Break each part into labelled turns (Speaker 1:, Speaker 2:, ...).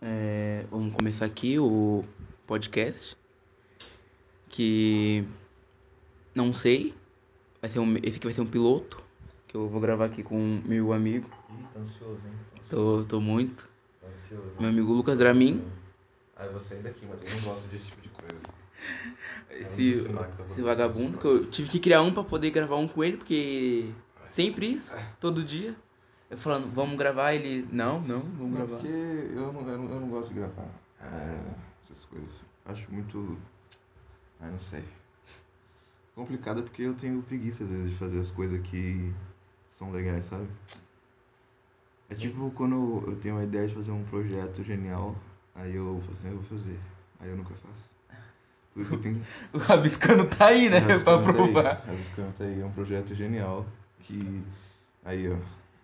Speaker 1: É, vamos começar aqui o podcast. Que não sei. Vai ser um, esse aqui vai ser um piloto. Que eu vou gravar aqui com meu amigo.
Speaker 2: Ih, tá ansioso, hein? Tá
Speaker 1: Tô, tô muito.
Speaker 2: Tá ansioso.
Speaker 1: Meu amigo Lucas Dramin.
Speaker 2: Ah, eu vou sair daqui, mas eu não gosto desse tipo de coisa.
Speaker 1: Esse,
Speaker 2: Esse tá
Speaker 1: esse vagabundo que eu tive que criar um pra poder gravar um com ele, porque sempre isso, todo dia. Eu falando, vamos gravar, ele, não, não, vamos
Speaker 3: Não,
Speaker 1: gravar.
Speaker 3: porque eu não, eu, não, eu não gosto de gravar é, essas coisas. Acho muito. Ah, não sei. Complicado porque eu tenho preguiça às vezes de fazer as coisas que são legais, sabe? É tipo quando eu tenho uma ideia de fazer um projeto genial, aí eu falo assim, "Ah, eu vou fazer. Aí eu nunca faço. Por isso que eu tenho.
Speaker 1: O Rabiscano tá aí, né, pra
Speaker 3: Rabiscando tá aí,
Speaker 1: provar.
Speaker 3: Rabiscando tá aí, é um projeto genial que. Aí, ó.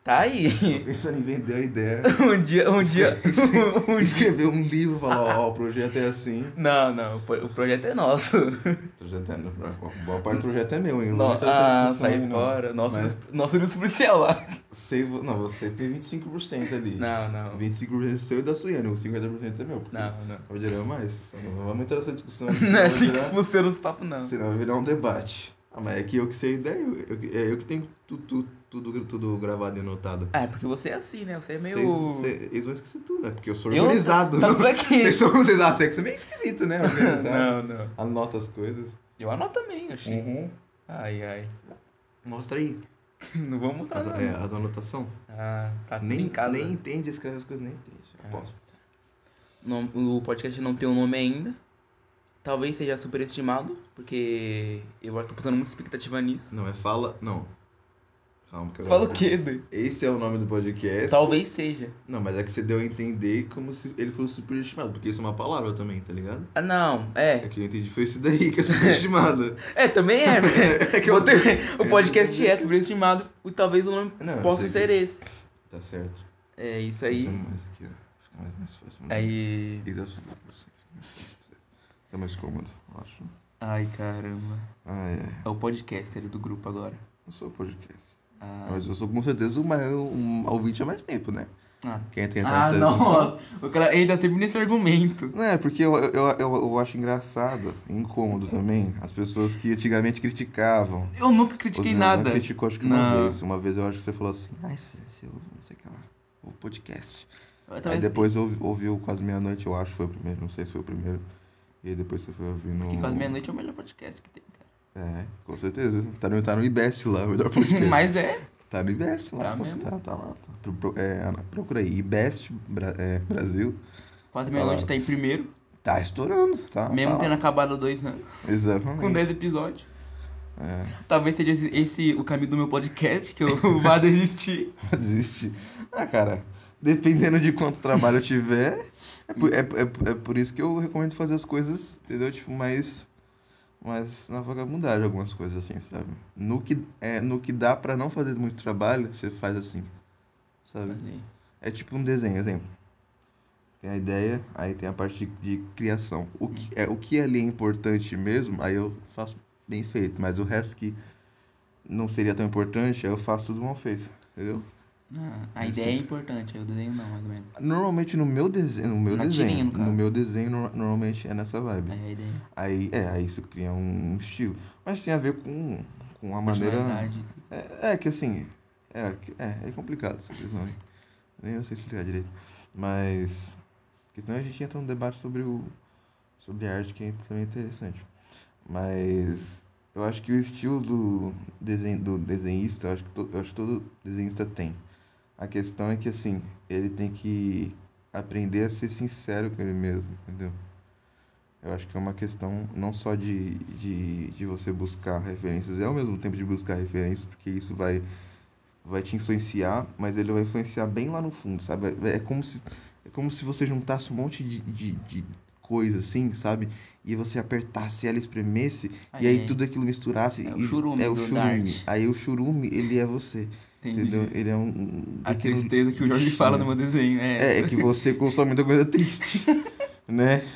Speaker 1: Tá aí.
Speaker 3: Tô pensando em vender a ideia.
Speaker 1: Um dia, um dia, um dia.
Speaker 3: escrever um livro, falar, ó, o projeto é assim.
Speaker 1: Não, não, o pro- o projeto é nosso.
Speaker 3: O projeto é, boa parte do projeto é meu, hein? Não vou entrar nessa
Speaker 1: ah, sai
Speaker 3: não.
Speaker 1: fora. Nosso,
Speaker 3: Mas
Speaker 1: nosso livro policial lá.
Speaker 3: sei, não, vocês têm 25% ali.
Speaker 1: Não, não.
Speaker 3: 25% seu e da Suiane, o 50% é meu.
Speaker 1: Não, não.
Speaker 3: Vai gerar mais. Não vamos entrar nessa discussão.
Speaker 1: Não é assim que
Speaker 3: virar-
Speaker 1: funciona os papos, não.
Speaker 3: Senão vai virar um debate. Ah, mas é que eu que sei a ideia, eu, eu- é eu que tenho tudo, tudo, tudo, tudo gravado e anotado.
Speaker 1: É porque você é assim, né? Você é meio.
Speaker 3: Eles vão esquecer tudo, né? Porque eu sou
Speaker 1: Eu-
Speaker 3: organizado.
Speaker 1: Tanto
Speaker 3: não?
Speaker 1: é que.
Speaker 3: Vocês são, vocês acham que você é meio esquisito, né?
Speaker 1: Não, não.
Speaker 3: Anota as coisas.
Speaker 1: Eu anoto também, achei.
Speaker 3: Uhum.
Speaker 1: Ai, ai.
Speaker 3: Mostra aí.
Speaker 1: Não vou mostrar,
Speaker 3: As,
Speaker 1: não.
Speaker 3: é, as anotações.
Speaker 1: Ah, tá
Speaker 3: Nem,
Speaker 1: em casa.
Speaker 3: nem entende, escreve as coisas, nem entende.
Speaker 1: É.
Speaker 3: Aposto.
Speaker 1: O podcast não tem um nome ainda. Talvez seja superestimado, porque eu tô botando muita expectativa nisso.
Speaker 3: Não, é fala. Não. Calma, que eu
Speaker 1: Fala o quê, doido?
Speaker 3: Esse é o nome do podcast.
Speaker 1: Talvez seja.
Speaker 3: Não, mas é que você deu a entender como se ele fosse superestimado, porque isso é uma palavra também, tá ligado?
Speaker 1: Ah, não,
Speaker 3: É
Speaker 1: é.
Speaker 3: que eu entendi foi isso daí que é superestimado.
Speaker 1: É, também é, velho.
Speaker 3: É que eu-
Speaker 1: Botei- O podcast é superestimado, e talvez o nome
Speaker 3: Não, eu
Speaker 1: possa
Speaker 3: sei
Speaker 1: ser
Speaker 3: que-
Speaker 1: esse.
Speaker 3: Tá certo.
Speaker 1: É isso aí.
Speaker 3: Puxando mais aqui, ó. Fica mais, fácil.
Speaker 1: Aí.
Speaker 3: Isso é super- É mais cômodo, eu acho.
Speaker 1: Ai, caramba.
Speaker 3: Ai, ai.
Speaker 1: É o podcaster do grupo agora.
Speaker 3: Eu sou podcast.
Speaker 1: Ah,
Speaker 3: Mas eu sou com certeza o maior um ouvinte há mais tempo, né?
Speaker 1: ah.
Speaker 3: Quem tem
Speaker 1: Ah,
Speaker 3: essa
Speaker 1: nossa. O cara entra sempre nesse argumento.
Speaker 3: Não, é porque eu, eu, eu, eu acho engraçado, incômodo também, as pessoas que antigamente criticavam.
Speaker 1: Eu nunca critiquei
Speaker 3: Você
Speaker 1: nada.
Speaker 3: Não criticou, acho que uma
Speaker 1: Não.
Speaker 3: vez. Uma vez eu acho que você falou assim, ah, esse, esse eu não sei o que lá, o podcast.
Speaker 1: Eu
Speaker 3: Aí
Speaker 1: talvez-
Speaker 3: depois ouvi- ouviu quase meia-noite, eu acho que foi o primeiro, não sei se foi o primeiro. E aí depois você foi ouvir no.
Speaker 1: Que quase meia-noite é o melhor podcast que tem.
Speaker 3: É, com certeza. Tá no, tá no IBEST lá, o melhor podcast.
Speaker 1: Mas é.
Speaker 3: Tá no IBEST lá.
Speaker 1: Tá
Speaker 3: pô,
Speaker 1: mesmo?
Speaker 3: Tá, tá lá. Tá. Pro- pro- é, Ana, procura aí, IBEST Bra- é, Brasil.
Speaker 1: Quase
Speaker 3: Tá.
Speaker 1: tá em primeiro.
Speaker 3: Tá estourando, tá?
Speaker 1: Mesmo
Speaker 3: tá
Speaker 1: tendo
Speaker 3: lá.
Speaker 1: acabado dois anos.
Speaker 3: Exatamente.
Speaker 1: Com 10 episódios.
Speaker 3: É,
Speaker 1: Talvez seja esse, esse o caminho do meu podcast, que eu vá desistir.
Speaker 3: desiste. Ah, cara, dependendo de quanto trabalho eu tiver, é por, é, é, é por isso que eu recomendo fazer as coisas, entendeu? Tipo, mais, mais na vagabundagem, algumas coisas assim, sabe? No que, é, no que dá pra não fazer muito trabalho, você faz assim, sabe? É tipo um desenho, exemplo. Tem a ideia, aí tem a parte de, de criação. O que, é, o que ali é importante mesmo, aí eu faço bem feito. Mas o resto que não seria tão importante, aí eu faço tudo mal feito. Entendeu?
Speaker 1: Ah, a
Speaker 3: É
Speaker 1: ideia é importante, aí o desenho não, mais ou menos.
Speaker 3: Normalmente no meu desenho, no meu
Speaker 1: Na
Speaker 3: desenho,
Speaker 1: tirinha, no
Speaker 3: no meu desenho no- normalmente é nessa vibe.
Speaker 1: Aí a ideia.
Speaker 3: Aí, é, aí isso cria um estilo. Mas tem a ver com, com a maneira...
Speaker 1: personalidade.
Speaker 3: É, é que assim, é, que- é, é complicado essa questão aí. Nem eu sei explicar direito. Mas, porque senão a gente entra num debate sobre o sobre arte que é também interessante. Mas eu acho que o estilo do, desenho, do desenhista, eu acho, que to, eu acho que todo desenhista tem. A questão é que assim, ele tem que aprender a ser sincero com ele mesmo, entendeu? Eu acho que é uma questão não só de, de, de você buscar referências, é ao mesmo tempo de buscar referências, porque isso vai, vai te influenciar, mas ele vai influenciar bem lá no fundo, sabe? É como se, é como se você juntasse um monte de, de, de coisa assim, sabe? E você apertasse ela, espremesse,
Speaker 1: Aí,
Speaker 3: e aí tudo aquilo misturasse.
Speaker 1: É o churume
Speaker 3: É o churume. Aí o churume, ele é você.
Speaker 1: Entendi.
Speaker 3: Entendeu? Ele é um. um
Speaker 1: A
Speaker 3: pequeno
Speaker 1: tristeza que o Jorge fala no meu desenho. É,
Speaker 3: é, é que você consome muita coisa triste, né?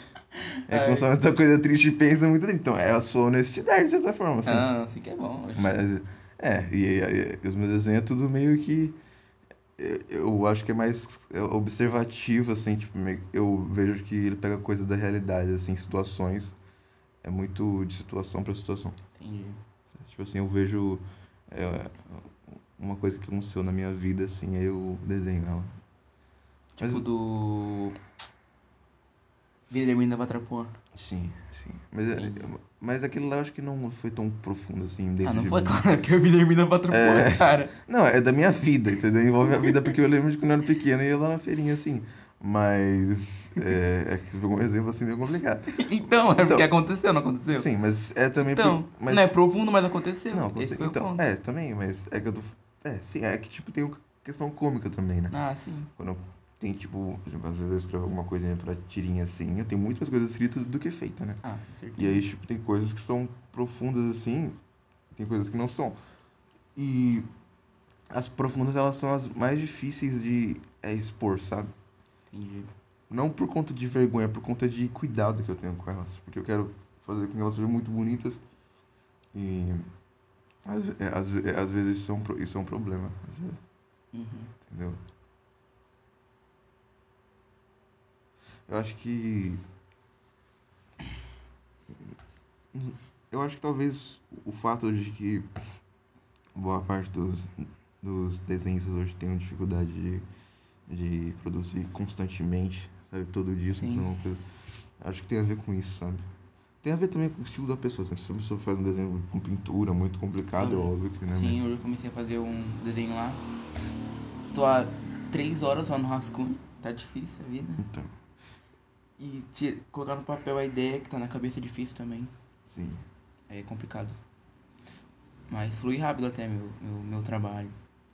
Speaker 3: É que
Speaker 1: Ai.
Speaker 3: consome muita coisa triste e pensa muito triste. Então, é a sua honestidade, de certa forma, assim.
Speaker 1: Ah, assim que é bom.
Speaker 3: Mas, é, e, e- e os meus desenhos é tudo meio que... eu, eu acho que é mais é, observativo, assim, tipo, meio- eu vejo que ele pega coisas da realidade, assim, situações. É muito de situação pra situação.
Speaker 1: Entendi.
Speaker 3: Tipo assim, eu vejo é, uma coisa que aconteceu na minha vida, assim, aí eu desenho ela.
Speaker 1: Tipo
Speaker 3: Mas-
Speaker 1: do. Guilherme da Batrapuã.
Speaker 3: Sim, sim. Mas, é-
Speaker 1: Entendi.
Speaker 3: mas aquilo lá eu acho que não foi tão profundo, assim, dentro
Speaker 1: Ah, não
Speaker 3: de
Speaker 1: foi
Speaker 3: mim.
Speaker 1: claro, porque eu vi Guilherme da Batrapuã,
Speaker 3: É.
Speaker 1: cara.
Speaker 3: Não, é da minha vida, entendeu? Envolve a vida porque eu lembro de quando eu era pequeno e ia lá na feirinha, assim. Mas é, é que pegou um exemplo assim meio complicado.
Speaker 1: Então, é
Speaker 3: Então-
Speaker 1: porque aconteceu, não aconteceu?
Speaker 3: Sim, mas é também
Speaker 1: Então,
Speaker 3: por, mas,
Speaker 1: não é profundo, mas aconteceu.
Speaker 3: Não,
Speaker 1: Esse
Speaker 3: aconteceu-
Speaker 1: foi o
Speaker 3: então,
Speaker 1: ponto.
Speaker 3: é, também, mas é que eu tô. É, sim, é que tipo tem uma questão cômica também, né?
Speaker 1: Ah, sim.
Speaker 3: Quando eu- tem tipo, por exemplo, às vezes eu escrevo alguma coisinha pra tirinha assim, eu tenho muito mais coisas escritas do que feita, né?
Speaker 1: Ah, com certeza.
Speaker 3: E aí, tipo, tem coisas que são profundas assim, tem coisas que não são. E as profundas, elas são as mais difíceis de é, expor, sabe?
Speaker 1: Entendi.
Speaker 3: Não por conta de vergonha, por conta de cuidado que eu tenho com elas. Porque eu quero fazer com que elas sejam muito bonitas. E às, é, às, ve- é, às vezes isso é, um, pro- isso é um problema. às vezes,
Speaker 1: Uhum.
Speaker 3: entendeu? Eu acho que. Eu acho que talvez o fato de que boa parte dos, dos desenhistas hoje tenham dificuldade de, de produzir constantemente, sabe? Todo dia, sempre
Speaker 1: Sim.
Speaker 3: uma coisa. Acho que tem a ver com isso, sabe? Tem a ver também com o estilo da pessoa. sabe? Se a pessoa faz um desenho com pintura muito complicado, é óbvio que, né?
Speaker 1: Sim,
Speaker 3: Mas-
Speaker 1: hoje eu comecei a fazer um desenho lá. Tô há três horas só no rascunho. Tá difícil a vida.
Speaker 3: Então,
Speaker 1: E tira- colocar no papel a ideia que tá na cabeça é difícil também.
Speaker 3: sim.
Speaker 1: Aí é complicado. Mas flui rápido até meu, meu, meu trabalho.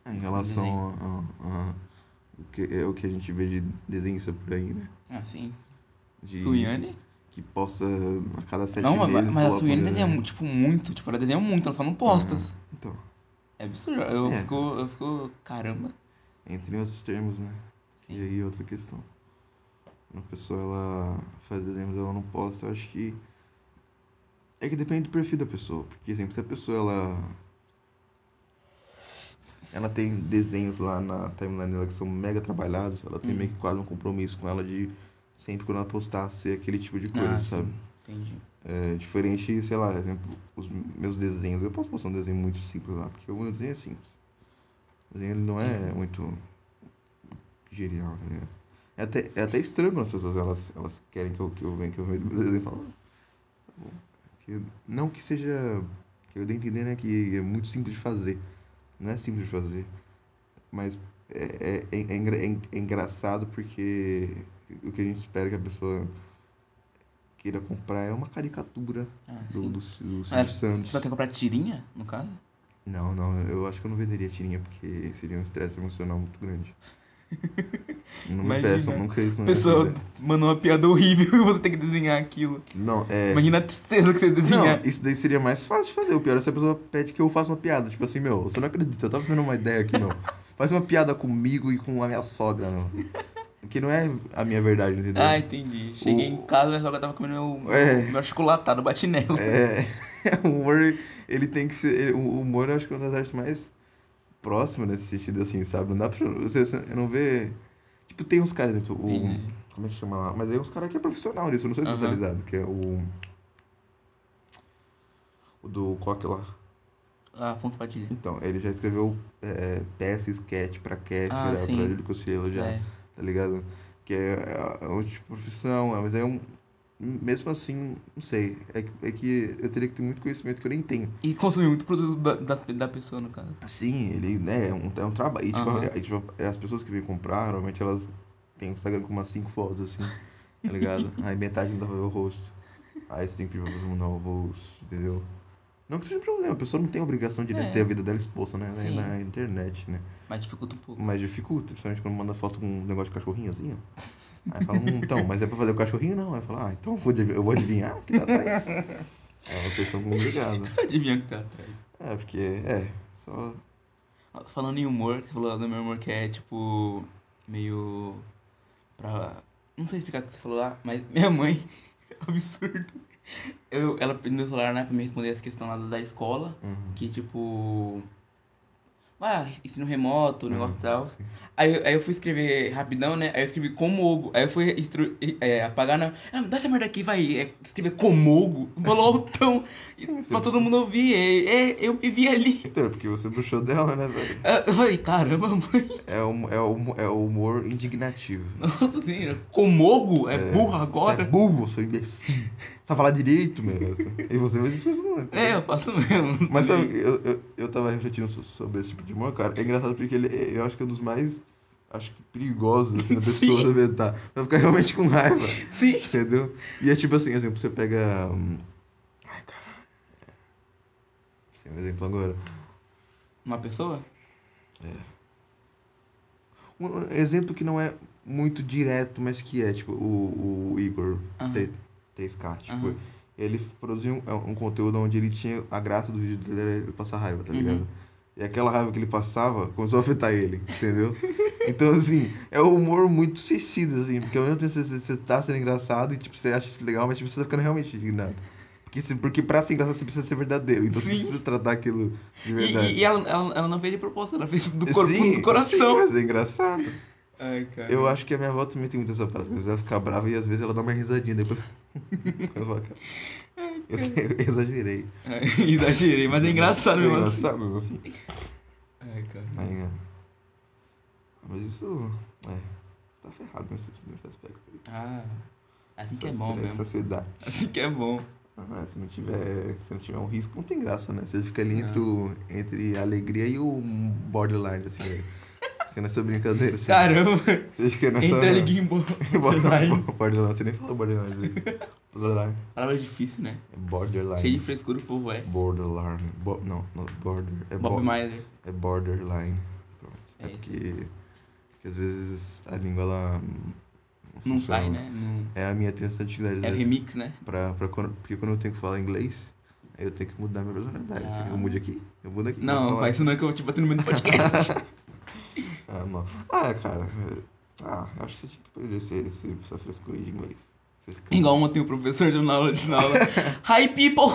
Speaker 3: É, em relação a, a- a- o que, é o que a gente vê de desenhista por aí, né?
Speaker 1: Ah, sim.
Speaker 3: De,
Speaker 1: Suiane?
Speaker 3: Que posta a cada sete
Speaker 1: Não, mas,
Speaker 3: meses.
Speaker 1: mas a Suiane desenha, tipo, muito. Tipo, ela desenha muito, ela só não posta.
Speaker 3: Ah, então,
Speaker 1: É absurdo. Eu,
Speaker 3: É.
Speaker 1: fico, eu fico, caramba.
Speaker 3: entre outros termos, né?
Speaker 1: Sim.
Speaker 3: E aí outra questão. Quando a pessoa ela faz desenhos ela não posta, eu acho que. É que depende do perfil da pessoa. Porque exemplo, se a pessoa ela. Ela tem desenhos lá na timeline dela que são mega trabalhados, ela tem
Speaker 1: Hum.
Speaker 3: meio que quase um compromisso com ela de sempre quando ela postar ser aquele tipo de coisa,
Speaker 1: ah,
Speaker 3: sabe?
Speaker 1: sim. Entendi.
Speaker 3: É diferente, sei lá, exemplo, os meus desenhos. Eu posso postar um desenho muito simples lá, porque o meu desenho é simples. O desenho ele não é
Speaker 1: Uhum.
Speaker 3: muito genial, tá ligado? É até, é até estranho quando as pessoas elas, elas querem que eu, que eu venha, que eu venha do meu desenho e falo. "Ah, tá bom." Que, não que seja. Que eu dê a entender, né, que é muito simples de fazer. Não é simples de fazer. Mas é, é, é, engra- é é engraçado porque o que a gente espera que a pessoa queira comprar é uma caricatura
Speaker 1: Ah,
Speaker 3: do, do, do Silvio
Speaker 1: Mas
Speaker 3: Santos.
Speaker 1: Você vai ter que comprar tirinha, no caso?
Speaker 3: Não, não, eu acho que eu não venderia tirinha porque seria um estresse emocional muito grande. Não me peçam, nunca isso minha
Speaker 1: pessoa mandou uma piada horrível e você tem que desenhar aquilo.
Speaker 3: Não, é.
Speaker 1: Imagina a tristeza que você desenhar.
Speaker 3: Não, isso daí seria mais fácil de fazer. O pior é se a pessoa pede que eu faça uma piada. Tipo assim, meu, você não acredita, eu tava tendo uma ideia aqui, meu. Faz uma piada comigo e com a minha sogra, meu. Porque não é a minha verdade, entendeu?
Speaker 1: Ah, entendi. Cheguei
Speaker 3: O-
Speaker 1: em casa, minha sogra tava comendo meu,
Speaker 3: É.
Speaker 1: meu achocolatado, bati nela.
Speaker 3: É, o humor, ele tem que ser. o humor eu acho que é uma das artes mais próximas nesse sentido, assim, sabe? Não dá pra. Você, você não vê. Tipo, tem uns caras, exemplo, o. Como é que chama lá? Mas aí uns caras que é profissional nisso, eu não sou especializado, que é o. O do Coque lá.
Speaker 1: Ah, Afonso Padilha.
Speaker 3: Então, ele já escreveu é, peça, sketch pra Kéfera,
Speaker 1: Ah,
Speaker 3: pra. Júlio Cossielo já,
Speaker 1: É.
Speaker 3: tá ligado? Que é, é tipo de profissão, é, mas é um. Mesmo assim, não sei. É, que- é que eu teria que ter muito conhecimento que eu nem tenho.
Speaker 1: E consumir muito produto da, da, da pessoa, no caso.
Speaker 3: Sim, ele, né, é um, é um trabalho. E, tipo,
Speaker 1: Aham.
Speaker 3: é, tipo, as pessoas que vêm comprar, normalmente elas têm o Instagram com umas 5 fotos, assim, tá ligado? Aí metade não dá pra ver o rosto. Aí você tem que pedir pra pessoa mandar o rosto, entendeu? Não que seja um problema, a pessoa não tem a obrigação de
Speaker 1: É.
Speaker 3: ter a vida dela exposta, né?
Speaker 1: Sim.
Speaker 3: Na internet, né?
Speaker 1: Mas dificulta um pouco.
Speaker 3: Mas dificulta, principalmente quando manda foto com um negócio de cachorrinho assim, ó. Aí fala, hum, então, mas é pra fazer o cachorrinho? Não. Aí fala, ah, então eu vou, adiv- eu vou adivinhar o que tá atrás. É uma questão complicada.
Speaker 1: Adivinha o que tá atrás.
Speaker 3: É, porque, é, só.
Speaker 1: Falando em humor, você falou do meu humor que é tipo. meio. pra. Não sei explicar o que você falou lá, mas minha mãe. absurdo. Eu, ela me deu o celular, né, pra me responder essa questão lá da escola.
Speaker 3: Uhum.
Speaker 1: Que tipo. ah, ensino remoto, negócio
Speaker 3: Hum,
Speaker 1: e tal.
Speaker 3: sim.
Speaker 1: Aí, eu- aí eu fui escrever rapidão, né? Aí eu escrevi Comogo. Aí eu fui instru... é, apagar na. Ah, dá essa merda aqui, vai. É, escrever Comogo. Falou altão.
Speaker 3: Sim,
Speaker 1: pra todo mundo ouvir. É, é, eu me vi ali.
Speaker 3: Então, é porque você puxou dela, né, velho?
Speaker 1: Ah, Eu falei, caramba, mãe.
Speaker 3: É o, é o, é o humor indignativo.
Speaker 1: Nossa, assim, Comogo? É, burro
Speaker 3: Você é
Speaker 1: agora?
Speaker 3: burro, seu imbecil. Só falar direito, meu. E você faz isso mesmo, né?
Speaker 1: É, eu faço mesmo.
Speaker 3: Mas sabe, eu, eu, eu tava refletindo so- sobre esse tipo de humor, cara. É engraçado porque ele, é- eu acho que é um dos mais, acho que perigosos, assim, da pessoa
Speaker 1: Sim.
Speaker 3: inventar. Vai ficar realmente com raiva,
Speaker 1: Sim.
Speaker 3: entendeu? E é tipo assim, exemplo, você pega... hum, Ai, cara. Tem um exemplo agora.
Speaker 1: Uma pessoa?
Speaker 3: Um exemplo que não é muito direto, mas que é, tipo, o, o Igor
Speaker 1: Aham.
Speaker 3: 3, 3K, tipo...
Speaker 1: Aham.
Speaker 3: Ele produziu um, um conteúdo onde ele tinha a graça do vídeo dele era ele passar raiva, tá
Speaker 1: Uhum.
Speaker 3: ligado? E aquela raiva que ele passava começou a afetar ele, entendeu? então, assim, é um humor muito suicida, assim, porque ao mesmo tempo você, você tá sendo engraçado e, tipo, você acha isso legal, mas, tipo, você tá ficando realmente indignado. Porque, se, porque pra ser engraçado você precisa ser verdadeiro, então
Speaker 1: Sim.
Speaker 3: você precisa tratar aquilo de verdade.
Speaker 1: e, e ela, ela, ela não fez de propósito, ela fez do corpo
Speaker 3: sim,
Speaker 1: do coração.
Speaker 3: Sim, mas é engraçado.
Speaker 1: Ai, cara.
Speaker 3: Eu acho que a minha avó também tem muito essa parada. Às vezes ela fica brava e às vezes ela dá uma risadinha depois. Fala, "Cara, eu, eu exagerei.
Speaker 1: Exagerei, mas é engraçado
Speaker 3: É
Speaker 1: mesmo assim.
Speaker 3: engraçado mesmo assim.
Speaker 1: Ai, cara.
Speaker 3: É. Mas isso. É. Você tá ferrado nesse, nesse aspecto aí.
Speaker 1: Ah, assim que é bom mesmo.
Speaker 3: Essa ansiedade.
Speaker 1: Assim que é bom.
Speaker 3: Ah, se não tiver. Se não tiver um risco, não tem graça, né? Você fica ali entre, o, entre a alegria e o borderline, assim, né? Fica nessa brincadeira, assim.
Speaker 1: Caramba,
Speaker 3: Você fica nessa.
Speaker 1: entra ali gimbal.
Speaker 3: borderline. borderline. Você nem falou borderline aí. Borderline.
Speaker 1: Palavra difícil, né?
Speaker 3: É borderline.
Speaker 1: Cheio de frescura o povo é.
Speaker 3: Borderline. Bo não, não, border. É
Speaker 1: Bob
Speaker 3: bo-
Speaker 1: Myler.
Speaker 3: É borderline. Pronto. É,
Speaker 1: É
Speaker 3: porque, porque às vezes a língua ela
Speaker 1: Não sai, né? Não...
Speaker 3: É a minha tentativa às
Speaker 1: É remix, né?
Speaker 3: pra, pra quando, porque quando eu tenho que falar inglês, eu tenho que mudar minha personalidade.
Speaker 1: Ah.
Speaker 3: Eu mudo aqui, eu mudo aqui.
Speaker 1: Não, faz isso não que eu vou te bater no meio do podcast.
Speaker 3: Ah, não. Ah, cara. é- Ah, eu acho que você tinha que perder esse, esse, essa frescura de inglês. Você fica-
Speaker 1: Igual ontem o professor deu na aula de na aula. Hi people!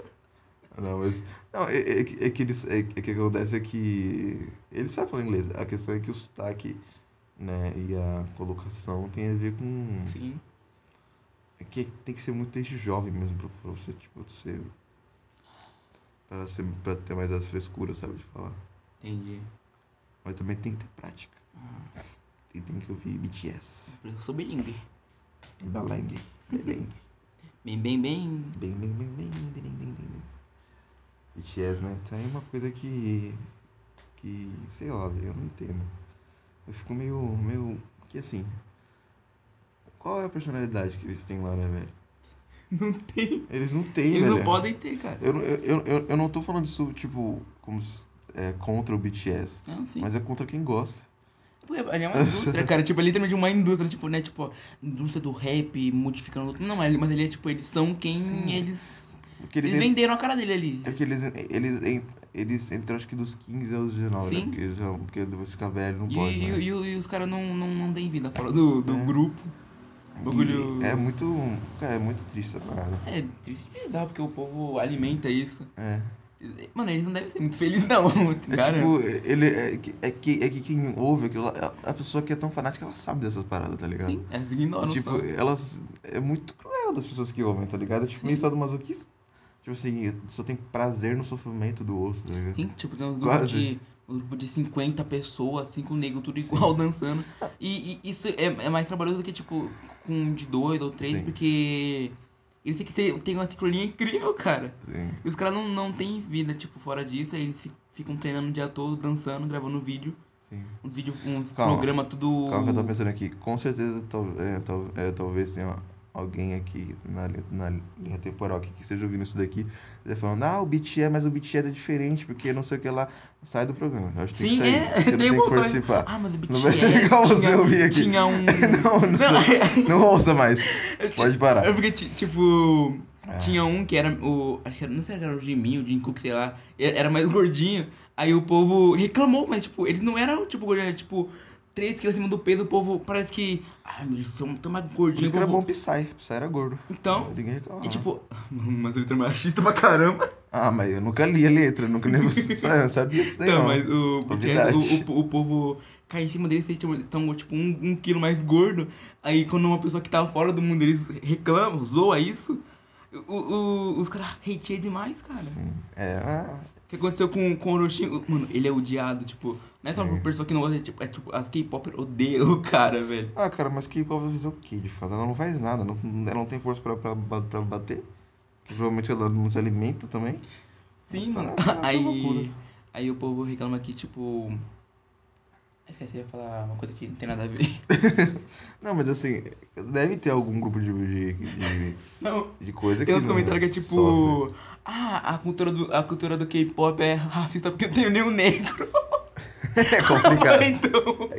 Speaker 3: Não, mas. Não, é, é, que- é que eles. É, é que acontece é que. Eles sabem falar inglês. A questão é que o sotaque, né, e a colocação tem a ver com.
Speaker 1: Sim.
Speaker 3: É que tem que ser muito desde jovem mesmo pra, pra você, tipo, ser. Pra, ser. pra ter mais as frescuras, sabe, de falar.
Speaker 1: Entendi.
Speaker 3: Mas também tem que ter prática. E tem que ouvir BTS.
Speaker 1: Eu sou bilíngue.
Speaker 3: Beleng. Beleng.
Speaker 1: Bem, bem, bem.
Speaker 3: Bem, bem, bem, bem, bem, bem, bem, bem. BTS, né? Tá aí uma coisa que. Que. Sei lá, velho, eu não entendo. Eu fico meio. meio. Que assim. Qual é a personalidade que eles têm lá, né, velho?
Speaker 1: Não tem.
Speaker 3: Eles não têm,
Speaker 1: Eles
Speaker 3: velho.
Speaker 1: não podem ter, cara.
Speaker 3: Eu, eu, eu, eu não tô falando isso, tipo, como se- é, contra o BTS.
Speaker 1: Não, sim.
Speaker 3: Mas é contra quem gosta.
Speaker 1: Pô, ele é uma indústria, cara. Tipo, é literalmente uma indústria, tipo, né? Tipo, indústria do rap, modificando. Não, mas ele é tipo, eles são quem
Speaker 3: Sim.
Speaker 1: eles.
Speaker 3: Porque
Speaker 1: Eles
Speaker 3: eles, en-
Speaker 1: venderam a cara dele ali.
Speaker 3: é porque eles, eles, eles entram acho que dos 15 aos 19, né?
Speaker 1: Sim.
Speaker 3: Porque, eles, são- porque depois fica velho, não
Speaker 1: E,
Speaker 3: pode.
Speaker 1: e, e, e os caras não, não, não têm vida fora do, do
Speaker 3: É.
Speaker 1: grupo. Bagulho.
Speaker 3: É muito. Cara, é muito triste essa parada.
Speaker 1: É triste de bizarro, porque o povo alimenta isso.
Speaker 3: É.
Speaker 1: Mano, eles não devem ser muito felizes, não.
Speaker 3: É tipo, ele. É que, é, que, é que quem ouve aquilo lá, a pessoa que é tão fanática, ela sabe dessas paradas, tá ligado?
Speaker 1: sim, eles ignoram
Speaker 3: tipo,
Speaker 1: só.
Speaker 3: elas. É muito cruel das pessoas que ouvem, tá ligado? Tipo,
Speaker 1: Sim.
Speaker 3: meio sadomasoquismo. Tipo assim, só tem prazer no sofrimento do outro, tá ligado?
Speaker 1: Sim, tipo, tem uns grupos
Speaker 3: Quase.
Speaker 1: de, um grupo de 50 pessoas, cinco negros, tudo igual, dançando. E, e isso é, é mais trabalhoso do que, tipo, com um de dois ou três,
Speaker 3: Sim.
Speaker 1: porque eles têm que ser, tem uma sincronia incrível, cara.
Speaker 3: Sim.
Speaker 1: E os caras não, não têm vida, tipo, fora disso, aí eles fi- ficam treinando o dia todo, dançando, gravando vídeo.
Speaker 3: Sim.
Speaker 1: Uns vídeos, uns
Speaker 3: Calma.
Speaker 1: programas tudo.
Speaker 3: Calma que eu tô pensando aqui. Com certeza, tal, é, tal, é, talvez tenha alguém aqui na, na linha temporal que, que esteja ouvindo isso daqui, já falando, ah, o BTS, mas o BTS é diferente, porque não sei o que lá. Sai do programa. Eu acho que tem
Speaker 1: Sim,
Speaker 3: que sair.
Speaker 1: é.
Speaker 3: Você não tem que participar.
Speaker 1: Ah, mas o BTS
Speaker 3: Não vai ser legal você
Speaker 1: tinha,
Speaker 3: ouvir aqui.
Speaker 1: Tinha um.
Speaker 3: não, não, sei. não ouça mais. Pode parar.
Speaker 1: É porque, ti- tipo,
Speaker 3: É.
Speaker 1: tinha um que era o. Acho que era, não sei se era o Jimin, o Jim Cook, sei lá. Era mais gordinho. Aí o povo reclamou, mas, tipo, eles não eram, tipo, gordinho, era, tipo, 3 quilos acima do peso. O povo parece que. Ai, meu, eles são tão mais
Speaker 3: Por
Speaker 1: gordinhos.
Speaker 3: isso que era bom Psy. Psy era gordo.
Speaker 1: Então.
Speaker 3: Ninguém reclamava.
Speaker 1: E, tipo, mas ele é machista pra caramba.
Speaker 3: Ah, mas eu nunca li a letra, nunca eu sabia disso daí,
Speaker 1: Não,
Speaker 3: não.
Speaker 1: mas o o, o, o povo cai em cima deles, eles estão tipo um, um quilo mais gordo. Aí quando uma pessoa que tá fora do mundo, eles reclamam, zoa isso. O, o- os caras hateiam demais, cara.
Speaker 3: Sim. É, ah,
Speaker 1: O que aconteceu com, com o Orochi? Mano, ele é odiado, tipo. Não é só por pessoa que não gosta, é tipo, é tipo, as K-pop odeiam o cara, velho.
Speaker 3: ah, cara, mas K-pop vai fazer o quê, de fato? Ela não faz nada, não, ela não tem força pra, pra, pra bater. Que provavelmente ela não se alimenta também.
Speaker 1: Sim,
Speaker 3: Tá
Speaker 1: mano.
Speaker 3: tá
Speaker 1: Aí, aí o povo reclama que, tipo. Esqueci, eu ia falar uma coisa que não tem nada a ver.
Speaker 3: Não, mas assim, deve ter algum grupo de, de, de,
Speaker 1: Não,
Speaker 3: de coisa
Speaker 1: tem
Speaker 3: que
Speaker 1: uns
Speaker 3: não
Speaker 1: comentários que é tipo.
Speaker 3: sofre.
Speaker 1: Ah, a cultura do, a cultura do K-pop é racista porque eu tenho nenhum negro.
Speaker 3: É complicado.
Speaker 1: então.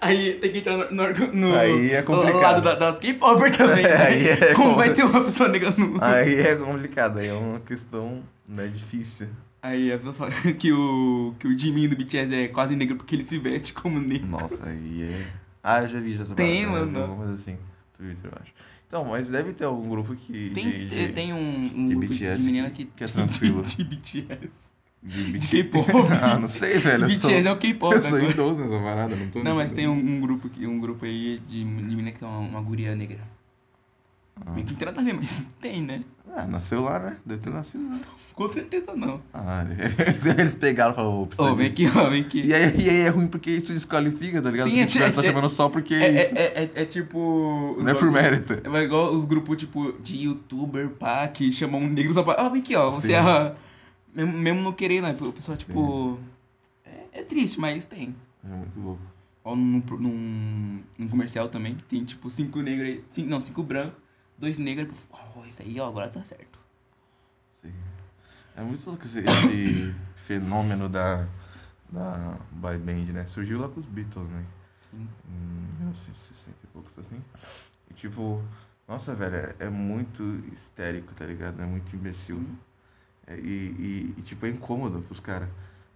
Speaker 1: Aí tem que entrar no, no, no
Speaker 3: Aí é complicado.
Speaker 1: lado da- das K-popper também. né?
Speaker 3: Aí é
Speaker 1: Como
Speaker 3: com-
Speaker 1: vai ter uma pessoa negra no.
Speaker 3: Aí é complicado, aí é uma questão né, difícil.
Speaker 1: Aí a pessoa fala que o, que o Jimin do BTS é quase negro porque ele se veste como negro.
Speaker 3: Nossa, aí é. Ah, eu já vi já essa
Speaker 1: Tem,
Speaker 3: parada,
Speaker 1: mano.
Speaker 3: né? Alguma coisa assim. Twitter, eu acho. Então, mas deve ter algum grupo que.
Speaker 1: Tem,
Speaker 3: de, de,
Speaker 1: tem um, um
Speaker 3: de
Speaker 1: grupo
Speaker 3: BTS
Speaker 1: de menina
Speaker 3: que-
Speaker 1: que,
Speaker 3: é tranquilo.
Speaker 1: De, BTS.
Speaker 3: de,
Speaker 1: De K-pop.
Speaker 3: ah, não sei, velho. eu
Speaker 1: BTS
Speaker 3: sou,
Speaker 1: é o K-pop
Speaker 3: Eu sou
Speaker 1: agora.
Speaker 3: idoso nessa parada, não tô
Speaker 1: Não, mas tem um, um grupo que- um grupo aí de, de menina que tem uma, uma guria negra.
Speaker 3: Ah.
Speaker 1: Meio que não tem nada a ver, mas tem, né?
Speaker 3: Ah, nasceu lá, né? Deve ter nascido lá.
Speaker 1: Com certeza não.
Speaker 3: Ah, eles pegaram e falaram, ô, precisa
Speaker 1: Ô, vem aqui, ó, vem aqui.
Speaker 3: E aí, e aí é ruim porque isso desqualifica, tá ligado?
Speaker 1: Sim,
Speaker 3: Porque
Speaker 1: é-
Speaker 3: os caras
Speaker 1: é-
Speaker 3: só chamando só porque
Speaker 1: É,
Speaker 3: é
Speaker 1: é, é, é- é tipo.
Speaker 3: Não é por mérito.
Speaker 1: É igual os grupos, tipo, de youtuber, pá, que chamam um negro só pra. Ah, vem aqui, ó. Você
Speaker 3: Sim.
Speaker 1: é. a- Mesmo, mesmo não querendo, né? O pessoal, tipo. É, é triste, mas tem.
Speaker 3: É muito louco.
Speaker 1: Ó, num, num, num comercial também, que tem tipo cinco negros aí. Cinco, não, cinco brancos, dois negros. Ó, isso aí, ó, agora tá certo.
Speaker 3: Sim. É muito louco esse, esse fenômeno da, da boy band, né? Surgiu lá com os Beatles, né?
Speaker 1: Sim.
Speaker 3: Em 1960 e poucos, assim. E tipo, nossa, velho, é, é muito histérico, tá ligado? É muito imbecil. É, e, e, e, tipo, é incômodo pros caras.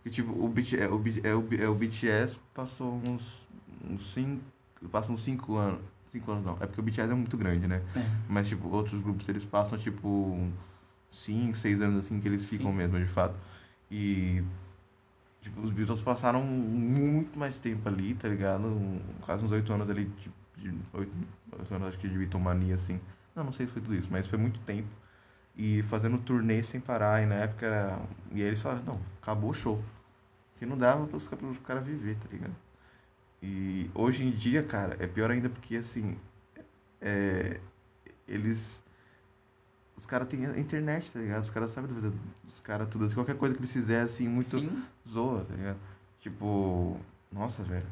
Speaker 3: E tipo, o, BT, é, o, é, o, é, o BTS passou uns, uns cinco. Uns cinco anos. Cinco anos não. É porque o BTS é muito grande, né?
Speaker 1: É.
Speaker 3: Mas, tipo, outros grupos, eles passam, tipo, 5, 6 anos, assim, que eles ficam
Speaker 1: Sim.
Speaker 3: mesmo, de fato. E, tipo, os Beatles passaram muito mais tempo ali, tá ligado? Um- quase uns 8 anos ali, tipo, de 8, anos, acho que de Beatlemania, assim. Não, não sei se foi tudo isso, mas foi muito tempo. E fazendo turnê sem parar, e na época era... E aí eles falaram, não, acabou o show. Que não dava pros, pros caras viver, tá ligado? E hoje em dia, cara, é pior ainda porque, assim, é, eles. Os caras têm a internet, tá ligado? Os caras sabem vida dos caras, tudo assim. Qualquer coisa que eles fizerem, assim, muito
Speaker 1: Sim.
Speaker 3: zoa, tá ligado? Tipo, nossa, velho.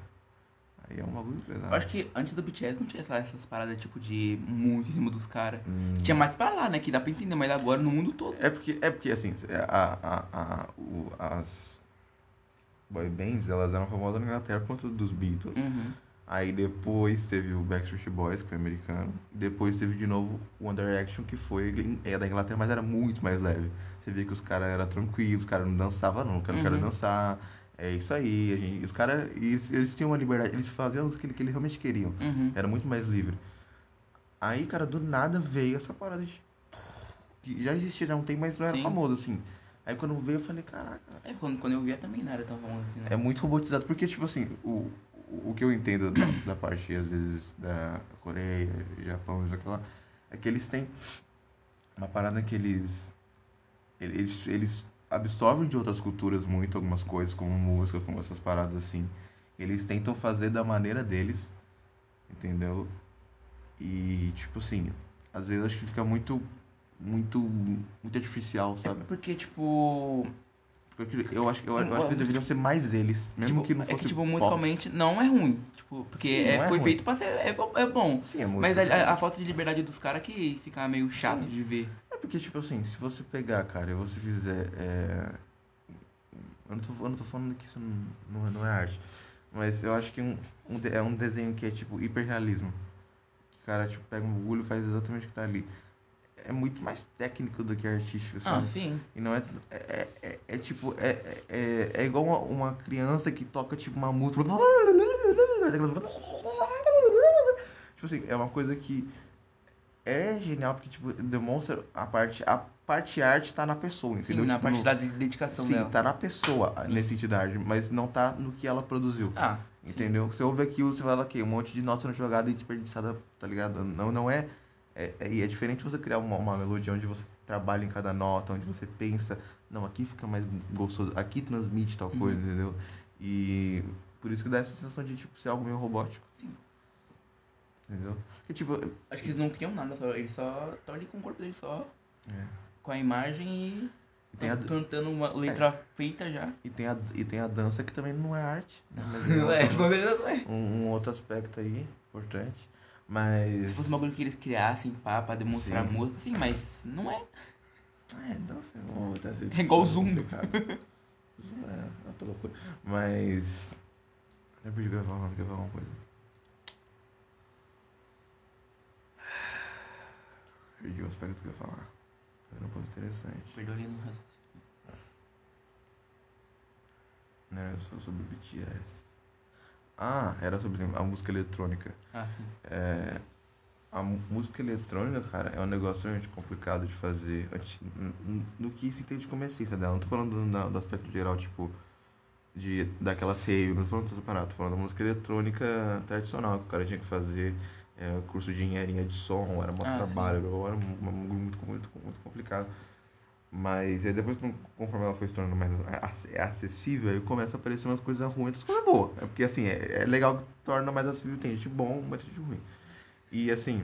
Speaker 3: Aí é um bagulho pesado.
Speaker 1: Eu acho que antes do BTS não tinha essas paradas tipo de muito em cima dos caras.
Speaker 3: Hum,
Speaker 1: Tinha mais pra lá, né? Que dá pra entender, mas agora no mundo todo.
Speaker 3: É porque, é porque assim, a, a, a, o- as boy bands, elas eram famosas na Inglaterra por conta dos Beatles.
Speaker 1: Uhum.
Speaker 3: Aí depois teve o Backstreet Boys, que foi americano. Depois teve de novo o One Direction, que foi é da Inglaterra, mas era muito mais leve. Você via que os caras eram tranquilos, os caras não dançavam não, não quero
Speaker 1: Uhum.
Speaker 3: dançar. É isso aí, gente, os caras, eles, eles tinham uma liberdade, eles faziam o que, que eles realmente queriam.
Speaker 1: Uhum.
Speaker 3: Era muito mais livre. Aí, cara, do nada veio essa parada de... que já existia, já não tem, mas não era
Speaker 1: Sim.
Speaker 3: famoso, assim. Aí quando veio eu falei, caraca,
Speaker 1: É, quando, quando eu via também não era tão famoso assim, né?
Speaker 3: é muito robotizado, porque, tipo assim, o, o que eu entendo da, da parte, às vezes, da Coreia, Japão, isso aqui lá, é que eles têm uma parada que eles, eles, eles absorvem de outras culturas muito algumas coisas, como música, como essas paradas assim. Eles tentam fazer da maneira deles, entendeu? E, tipo assim, às vezes eu acho que fica muito, muito, muito artificial,
Speaker 1: É
Speaker 3: sabe?
Speaker 1: porque, tipo.
Speaker 3: Porque eu acho, eu, eu acho que eles deveriam ser mais eles, mesmo
Speaker 1: tipo,
Speaker 3: que não
Speaker 1: é
Speaker 3: fosse
Speaker 1: que, tipo,
Speaker 3: pop.
Speaker 1: musicalmente não é ruim. Tipo, porque
Speaker 3: Sim,
Speaker 1: é,
Speaker 3: é
Speaker 1: foi
Speaker 3: ruim.
Speaker 1: feito pra ser. É, bom- é bom.
Speaker 3: Sim, a música.
Speaker 1: Mas a, a- falta de liberdade dos caras que fica meio chato
Speaker 3: Sim.
Speaker 1: de ver.
Speaker 3: É porque, tipo assim, se você pegar, cara, e você fizer. É... Eu, não tô, eu não tô falando que isso não, não, é- é arte. Mas eu acho que um, um é um desenho que é tipo hiperrealismo. Que o cara tipo, pega um bagulho e faz exatamente o que tá ali. É muito mais técnico do que artístico,
Speaker 1: Ah,
Speaker 3: sabe?
Speaker 1: sim.
Speaker 3: E não é. É, é, é- é tipo. É, é, é igual uma, uma criança que toca tipo uma música. Tipo assim, é uma coisa que. É é genial porque, tipo, demonstra a parte. A parte arte tá na pessoa,
Speaker 1: Sim,
Speaker 3: entendeu?
Speaker 1: na
Speaker 3: Tipo,
Speaker 1: parte
Speaker 3: no-
Speaker 1: da de- dedicação
Speaker 3: Sim,
Speaker 1: dela.
Speaker 3: tá na pessoa nesse sentido da arte, mas não tá no que ela produziu.
Speaker 1: Ah,
Speaker 3: Entendeu? Você ouve aquilo, você fala que um monte de notas jogada e desperdiçada, tá ligado? Não, não é. É, é, e é diferente você criar uma, uma melodia onde você trabalha em cada nota, onde você pensa, não, aqui fica mais gostoso, aqui transmite tal coisa,
Speaker 1: Uhum.
Speaker 3: entendeu? E por isso que dá essa sensação de tipo, ser algo meio robótico.
Speaker 1: Sim.
Speaker 3: Entendeu? Porque, tipo,
Speaker 1: acho que eles não criam nada, só, eles só estão ali com o corpo deles só,
Speaker 3: é.
Speaker 1: com a imagem e
Speaker 3: E tem a-
Speaker 1: cantando uma letra feita já.
Speaker 3: E tem, a, e tem a dança que também não é arte, né? Mas é
Speaker 1: é, com certeza não é.
Speaker 3: um, um outro aspecto aí, importante.
Speaker 1: Se
Speaker 3: Mas.
Speaker 1: fosse um bagulho que eles criassem, pá, pra demonstrar
Speaker 3: Sim.
Speaker 1: música, sim, mas não é.
Speaker 3: É, dança é uma outra
Speaker 1: É igual o Zoom.
Speaker 3: Zoom é outra loucura. Mas. Eu perdi o que eu ia falar, que eu ia falar uma coisa. Perdi o aspecto que eu ia falar. Era um ponto interessante.
Speaker 1: Perdeu ali no raciocínio.
Speaker 3: Não era só sobre BTS. Ah, era sobre a música eletrônica.
Speaker 1: Ah, sim.
Speaker 3: É, a mu- música eletrônica, cara, é um negócio realmente complicado de fazer antes, n- n- no que se entende como essência dela. Não tô falando do, do aspecto geral, tipo, de, daquela save, não tô falando dessa parada, tô falando da música eletrônica tradicional que o cara tinha que fazer, é, curso de engenharia de som, era um
Speaker 1: Ah,
Speaker 3: trabalho, era um, um, muito, muito, muito complicado. Mas aí depois, conforme ela foi se tornando mais ac- acessível, aí começa a aparecer umas coisas ruins, outras coisas boas. É porque assim, é, é legal que torna mais acessível, tem gente bom, mas tem gente ruim. E assim,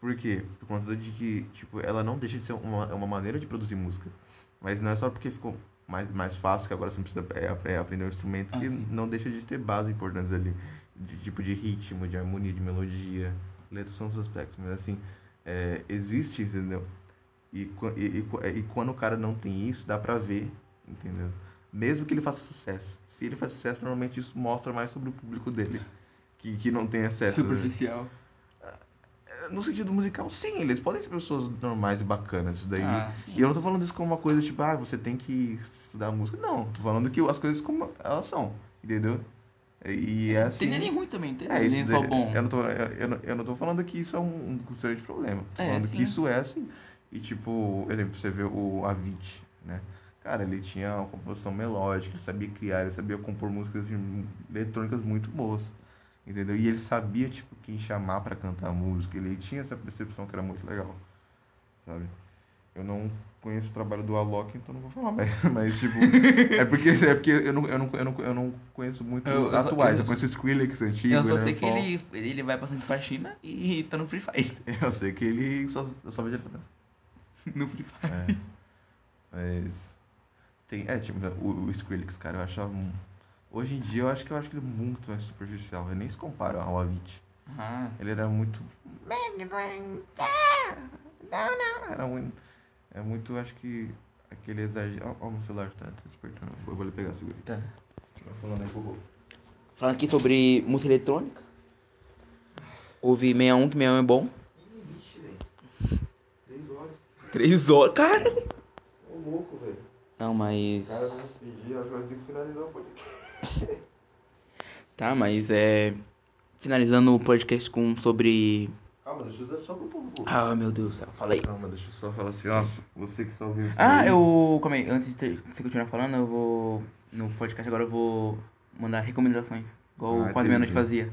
Speaker 3: por quê? Por conta de que, tipo, ela não deixa de ser uma, uma maneira de produzir música. Mas não é só porque ficou mais, mais fácil, que agora você não precisa é, é, aprender um instrumento, que não deixa de ter bases importantes ali. De tipo de ritmo, de harmonia, de melodia. Letras são os aspectos, mas assim, é, existe, entendeu? E, e, e, e quando o cara não tem isso, dá pra ver, entendeu? Mesmo que ele faça sucesso. Se ele faz sucesso, normalmente isso mostra mais sobre o público dele. Que, que não tem acesso. né?
Speaker 1: Superficial.
Speaker 3: No sentido musical, sim, eles podem ser pessoas normais e bacanas. Isso daí.
Speaker 1: Ah,
Speaker 3: e eu não tô falando isso como uma coisa tipo, ah, você tem que estudar música. Não, tô falando que as coisas como elas são, entendeu? E é assim.
Speaker 1: Tem nem ruim também, tem
Speaker 3: É,
Speaker 1: nem
Speaker 3: isso
Speaker 1: só bom.
Speaker 3: Eu não, tô, eu, eu não, eu não tô falando que isso é um, um grande problema. Tô
Speaker 1: É,
Speaker 3: falando
Speaker 1: sim.
Speaker 3: que isso é assim. E tipo, exemplo, você vê o Avicii, né? Cara, ele tinha uma composição melódica, ele sabia criar, ele sabia compor músicas assim, eletrônicas muito boas. Entendeu? E ele sabia, tipo, quem chamar pra cantar a música. Ele tinha essa percepção que era muito legal. Sabe? Eu não conheço o trabalho do Alok, então não vou falar, mas, mas tipo, é porque, é porque eu, não, eu, não, eu, não, eu não conheço muito
Speaker 1: Eu- eu-
Speaker 3: atuais, eu,
Speaker 1: eu-
Speaker 3: conheço o Skrillex antigo,
Speaker 1: Eu só
Speaker 3: né?
Speaker 1: sei que ele, ele vai bastante pra China e tá no Free Fire.
Speaker 3: Eu sei que ele só, eu só vejo ele.
Speaker 1: No Free Fire.
Speaker 3: É. Mas. Tem, é, tipo, o, o Skrillex, cara, eu achava. um- Hoje em dia eu acho que eu acho que ele é muito mais superficial. Ele nem se compara ao Avicii.
Speaker 1: Ah,
Speaker 3: Ele era muito. Não, não. Era muito. É muito, acho que. Aquele exagero. Ó, ó, meu celular tá, tá despertando. Eu vou ali pegar, segura.
Speaker 1: tá.
Speaker 3: Tá falando aí, Google.
Speaker 1: Falando aqui sobre música eletrônica. Ouvi 61, que 61 é bom.
Speaker 3: Ih, vixe, velho. Três horas.
Speaker 1: Três horas, cara.
Speaker 3: Ô, louco, velho.
Speaker 1: Não, mas.
Speaker 3: Cara, vamos pedir, acho que vai ter que finalizar o podcast.
Speaker 1: Tá, mas é. Finalizando o podcast com sobre.
Speaker 3: Calma, deixa eu dar só pro povo.
Speaker 1: Ah, meu Deus do céu, falei.
Speaker 3: Calma, deixa eu só falar assim, ó. Você que está ouvindo isso
Speaker 1: Ah,
Speaker 3: aí,
Speaker 1: eu. Calma aí, antes de ter- você continuar falando, eu vou. No podcast agora eu vou mandar recomendações. Igual
Speaker 3: Ah,
Speaker 1: o quase meia-noite
Speaker 3: entendi.
Speaker 1: fazia.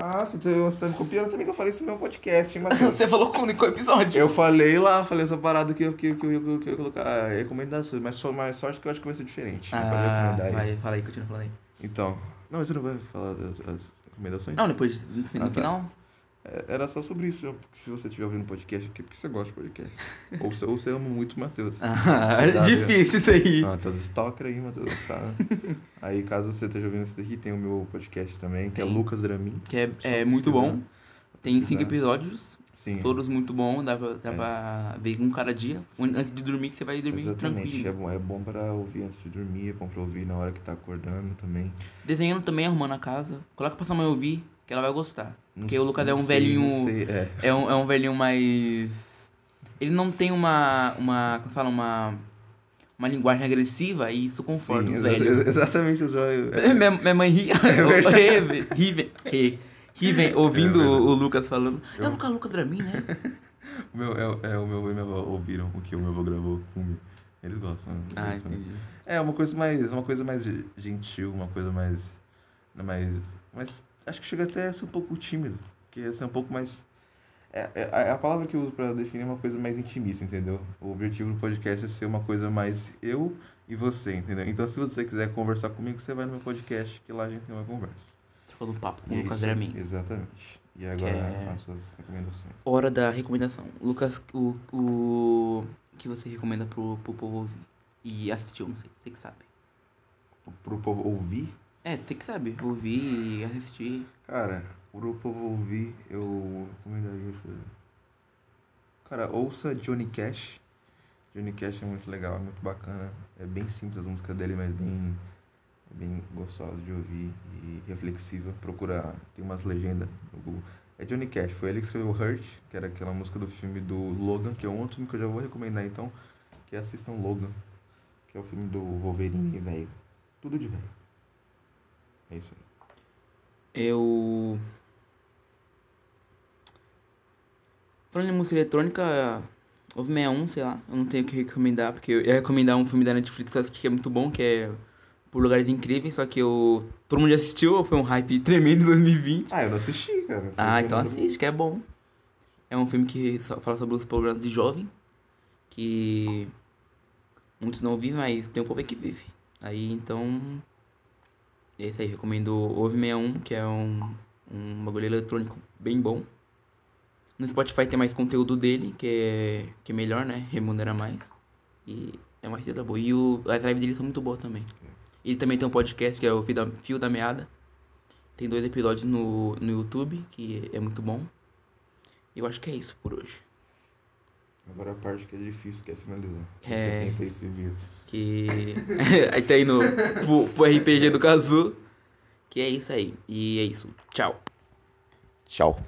Speaker 3: Ah, você tá, você tá me copiando também que eu falei isso no meu podcast, hein, Matheus?
Speaker 1: Você falou em qual episódio?
Speaker 3: Eu falei lá, falei essa parada que eu, que, eu- que, eu- que, eu- que eu ia colocar recomendações, mas só mais sorte que eu acho que vai ser diferente. pra
Speaker 1: Ah,
Speaker 3: recomendar aí.
Speaker 1: vai, fala aí, continua falando aí.
Speaker 3: Então. Não, você não vai falar das, das recomendações?
Speaker 1: Não, depois, no, fi- no
Speaker 3: Ah, tá.
Speaker 1: final.
Speaker 3: É, Era só sobre isso, porque se você estiver ouvindo podcast aqui, é porque você gosta de podcast. ou, você, ou você ama muito o Matheus.
Speaker 1: Ah,
Speaker 3: Cuidado,
Speaker 1: difícil isso aí.
Speaker 3: Tá os stalker aí, Matheus, sabe? aí, caso você esteja ouvindo isso daqui, tem o meu podcast também, que é
Speaker 1: Tem.
Speaker 3: Lucas Dramin.
Speaker 1: Que é, é muito bom. Tem cinco episódios,
Speaker 3: Sim.
Speaker 1: todos muito bons, dá pra, dá
Speaker 3: É.
Speaker 1: pra ver um cada dia. Antes de dormir, você vai dormir
Speaker 3: Exatamente, é
Speaker 1: tranquilo.
Speaker 3: bom, é bom pra ouvir antes de dormir, é bom pra ouvir na hora que tá acordando também.
Speaker 1: Desenhando também, arrumando a casa. Coloca pra sua mãe ouvir, que ela vai gostar.
Speaker 3: Não
Speaker 1: Porque o Lucas é um
Speaker 3: não sei,
Speaker 1: velhinho-
Speaker 3: não sei, é.
Speaker 1: É um, é um velhinho mais. Ele não tem uma. uma. como fala? Uma. Uma linguagem agressiva e isso conforta
Speaker 3: Sim,
Speaker 1: os velhos.
Speaker 3: Exatamente, os velhos.
Speaker 1: É, minha, minha mãe ri.
Speaker 3: verdade.
Speaker 1: Riven. Riven. Riven ouvindo
Speaker 3: É
Speaker 1: o, Lucas falando. É
Speaker 3: Eu-
Speaker 1: o Lucas Lucas Dramin, né?
Speaker 3: O meu, é, é, o meu avô e minha avó ouviram o que o meu avô gravou comigo. Eles gostam. né?
Speaker 1: Ah, entendi.
Speaker 3: É uma coisa mais, uma coisa mais gentil, uma coisa mais, mais, mais acho que chega até a ser um pouco tímido, que é ser um pouco mais é, é, é a palavra que eu uso pra definir é uma coisa mais intimista, entendeu? O objetivo do podcast é ser uma coisa mais eu e você, entendeu? Então, se você quiser conversar comigo, você vai no meu podcast, que lá a gente tem uma conversa.
Speaker 1: Trocando um papo com o
Speaker 3: é
Speaker 1: Lucas Dramin.
Speaker 3: Exatamente. E agora
Speaker 1: é-
Speaker 3: as suas recomendações.
Speaker 1: Hora da recomendação. Lucas, o, o que você recomenda pro, pro povo ouvir? E assistir, não sei, você que sabe.
Speaker 3: Pro, pro povo ouvir,
Speaker 1: É, você que sabe. Ouvir assistir.
Speaker 3: cara, pro povo ouvir, eu deixa eu ver. Cara, ouça Johnny Cash. Johnny Cash é muito legal, é muito bacana. É bem simples a música dele, mas bem, bem gostosa de ouvir e reflexiva. Procura, tem umas legendas no Google. É Johnny Cash, foi ele que escreveu Hurt, que era aquela música do filme do Logan, que é um outro filme que eu já vou recomendar então, que assistam Logan, que é o filme do Wolverine velho. Tudo de velho. É isso aí.
Speaker 1: Eu. Falando em música eletrônica, houve 61, sei lá. Eu não tenho o que recomendar, porque eu ia recomendar um filme da Netflix que é muito bom, que é Por Lugares Incríveis, só que eu. Todo mundo já assistiu, foi um hype tremendo em 2020.
Speaker 3: Ah, eu não assisti, cara.
Speaker 1: Ah,
Speaker 3: Esse
Speaker 1: então assiste, que é bom. É um filme que fala sobre os problemas de jovem, que muitos não vivem, mas tem um povo que vive. Aí então. É isso aí, recomendo Ouve 61, que é um, um bagulho eletrônico bem bom. No Spotify tem mais conteúdo dele, que é, que é melhor, né? Remunera mais. E é uma coisa boa. E o, as lives dele são muito boas também. Ele também tem um podcast que é o Fio da, Fio da Meada. Tem dois episódios no, no YouTube, que é muito bom. E eu acho que é isso por hoje.
Speaker 3: Agora a parte que é difícil, que é finalizar.
Speaker 1: É.
Speaker 3: Quem tem esse vídeo.
Speaker 1: Que. aí tá indo pro, pro RPG do Kazu. Que é isso aí. E é isso. Tchau.
Speaker 3: Tchau.